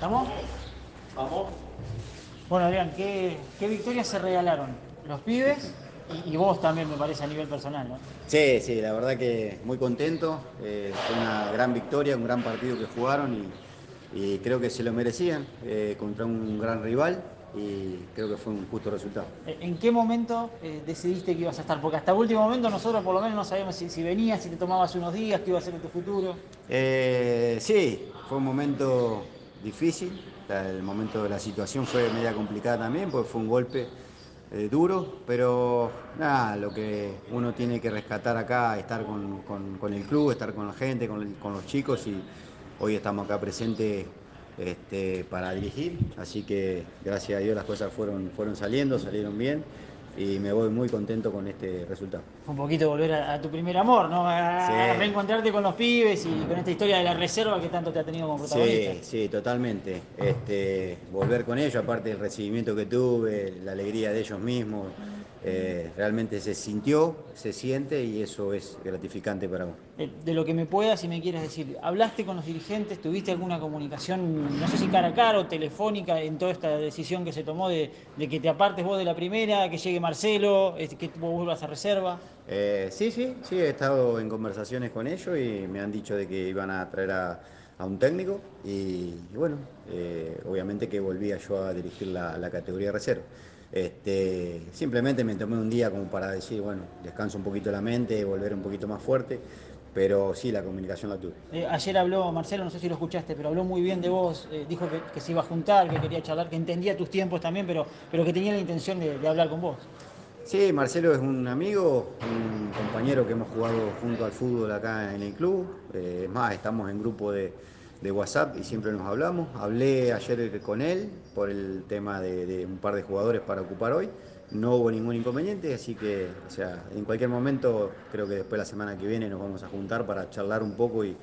¿Estamos? Vamos. Bueno, Adrián, ¿qué, qué victorias se regalaron? Los pibes y, y vos también, me parece, a nivel personal, ¿no? Sí, sí, la verdad que muy contento. eh, fue una gran victoria, un gran partido que jugaron y, y creo que se lo merecían eh, contra un gran rival y creo que fue un justo resultado. ¿En qué momento eh, decidiste que ibas a estar? Porque hasta el último momento nosotros por lo menos no sabíamos si, si venías, si te tomabas unos días, qué iba a ser en tu futuro. Eh, sí, fue un momento difícil. El momento de la situación fue media complicada también, porque fue un golpe eh, duro, pero nada, lo que uno tiene que rescatar acá, estar con, con- el club, estar con la gente, con, con los chicos y hoy estamos acá presentes este, para dirigir, así que gracias a Dios las cosas fueron, fueron saliendo, salieron bien y me voy muy contento con este resultado. Fue un poquito volver a, a tu primer amor, ¿no? A, Sí. a reencontrarte con los pibes y con esta historia de la reserva que tanto te ha tenido como protagonista. Sí, sí, totalmente. Este, volver con ellos, aparte del recibimiento que tuve, la alegría de ellos mismos, eh, realmente se sintió, se siente y eso es gratificante para uno. De, de lo que me puedas y me quieras decir, ¿hablaste con los dirigentes? ¿Tuviste alguna comunicación, no sé si cara a cara o telefónica, en toda esta decisión que se tomó de, de que te apartes vos de la primera, que llegue Marcelo, este, que vuelvas a reserva? Eh, sí, sí, sí, he estado en conversaciones con ellos y me han dicho de que iban a traer a, un técnico y, bueno, eh, obviamente que volvía yo a dirigir la, la categoría reserva. Este, simplemente me tomé un día como para decir, bueno, descanso un poquito la mente, volver un poquito más fuerte, pero sí, la comunicación la tuve. Eh, ayer habló Marcelo, no sé si lo escuchaste, pero habló muy bien de vos, eh, dijo que, que se iba a juntar, que quería charlar, que entendía tus tiempos también, pero, pero que tenía la intención de, de hablar con vos. Sí, Marcelo es un amigo, un compañero que hemos jugado junto al fútbol acá en el club. Eh, es más, estamos en grupo de, de WhatsApp y siempre nos hablamos. Hablé ayer con él por el tema de, de un par de jugadores para ocupar hoy. No hubo ningún inconveniente, así que, o sea, en cualquier momento, creo que después la semana que viene nos vamos a juntar para charlar un poco y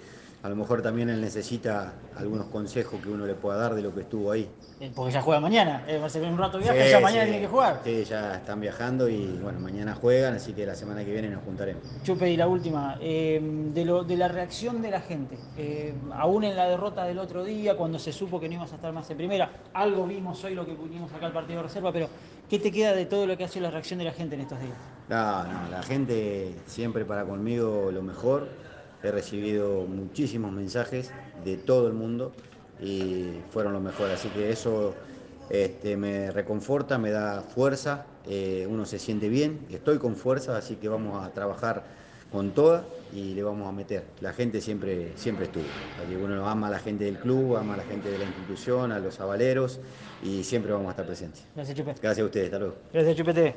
a lo mejor también él necesita algunos consejos que uno le pueda dar de lo que estuvo ahí. Eh, porque ya juega mañana, eh, Marcelo en un rato viaja, Sí, ya mañana sí. tiene que jugar. Sí, ya están viajando y bueno, mañana juegan, así que la semana que viene nos juntaremos. Chupe, y la última, eh, de, lo, de la reacción de la gente, eh, aún en la derrota del otro día, cuando se supo que no ibas a estar más en primera, algo vimos hoy lo que pudimos acá al partido de reserva, pero ¿qué te queda de todo lo que ha sido la reacción de la gente en estos días? No, no, la gente siempre para conmigo lo mejor. He recibido muchísimos mensajes de todo el mundo y fueron lo mejor. Así que eso este, me reconforta, me da fuerza, eh, uno se siente bien, estoy con fuerza, así que vamos a trabajar con toda y le vamos a meter. La gente siempre, siempre estuvo. Así que uno ama a la gente del club, ama a la gente de la institución, a los avaleros y siempre vamos a estar presentes. Gracias, Chupe. Gracias a ustedes, hasta luego. Gracias, Chupete.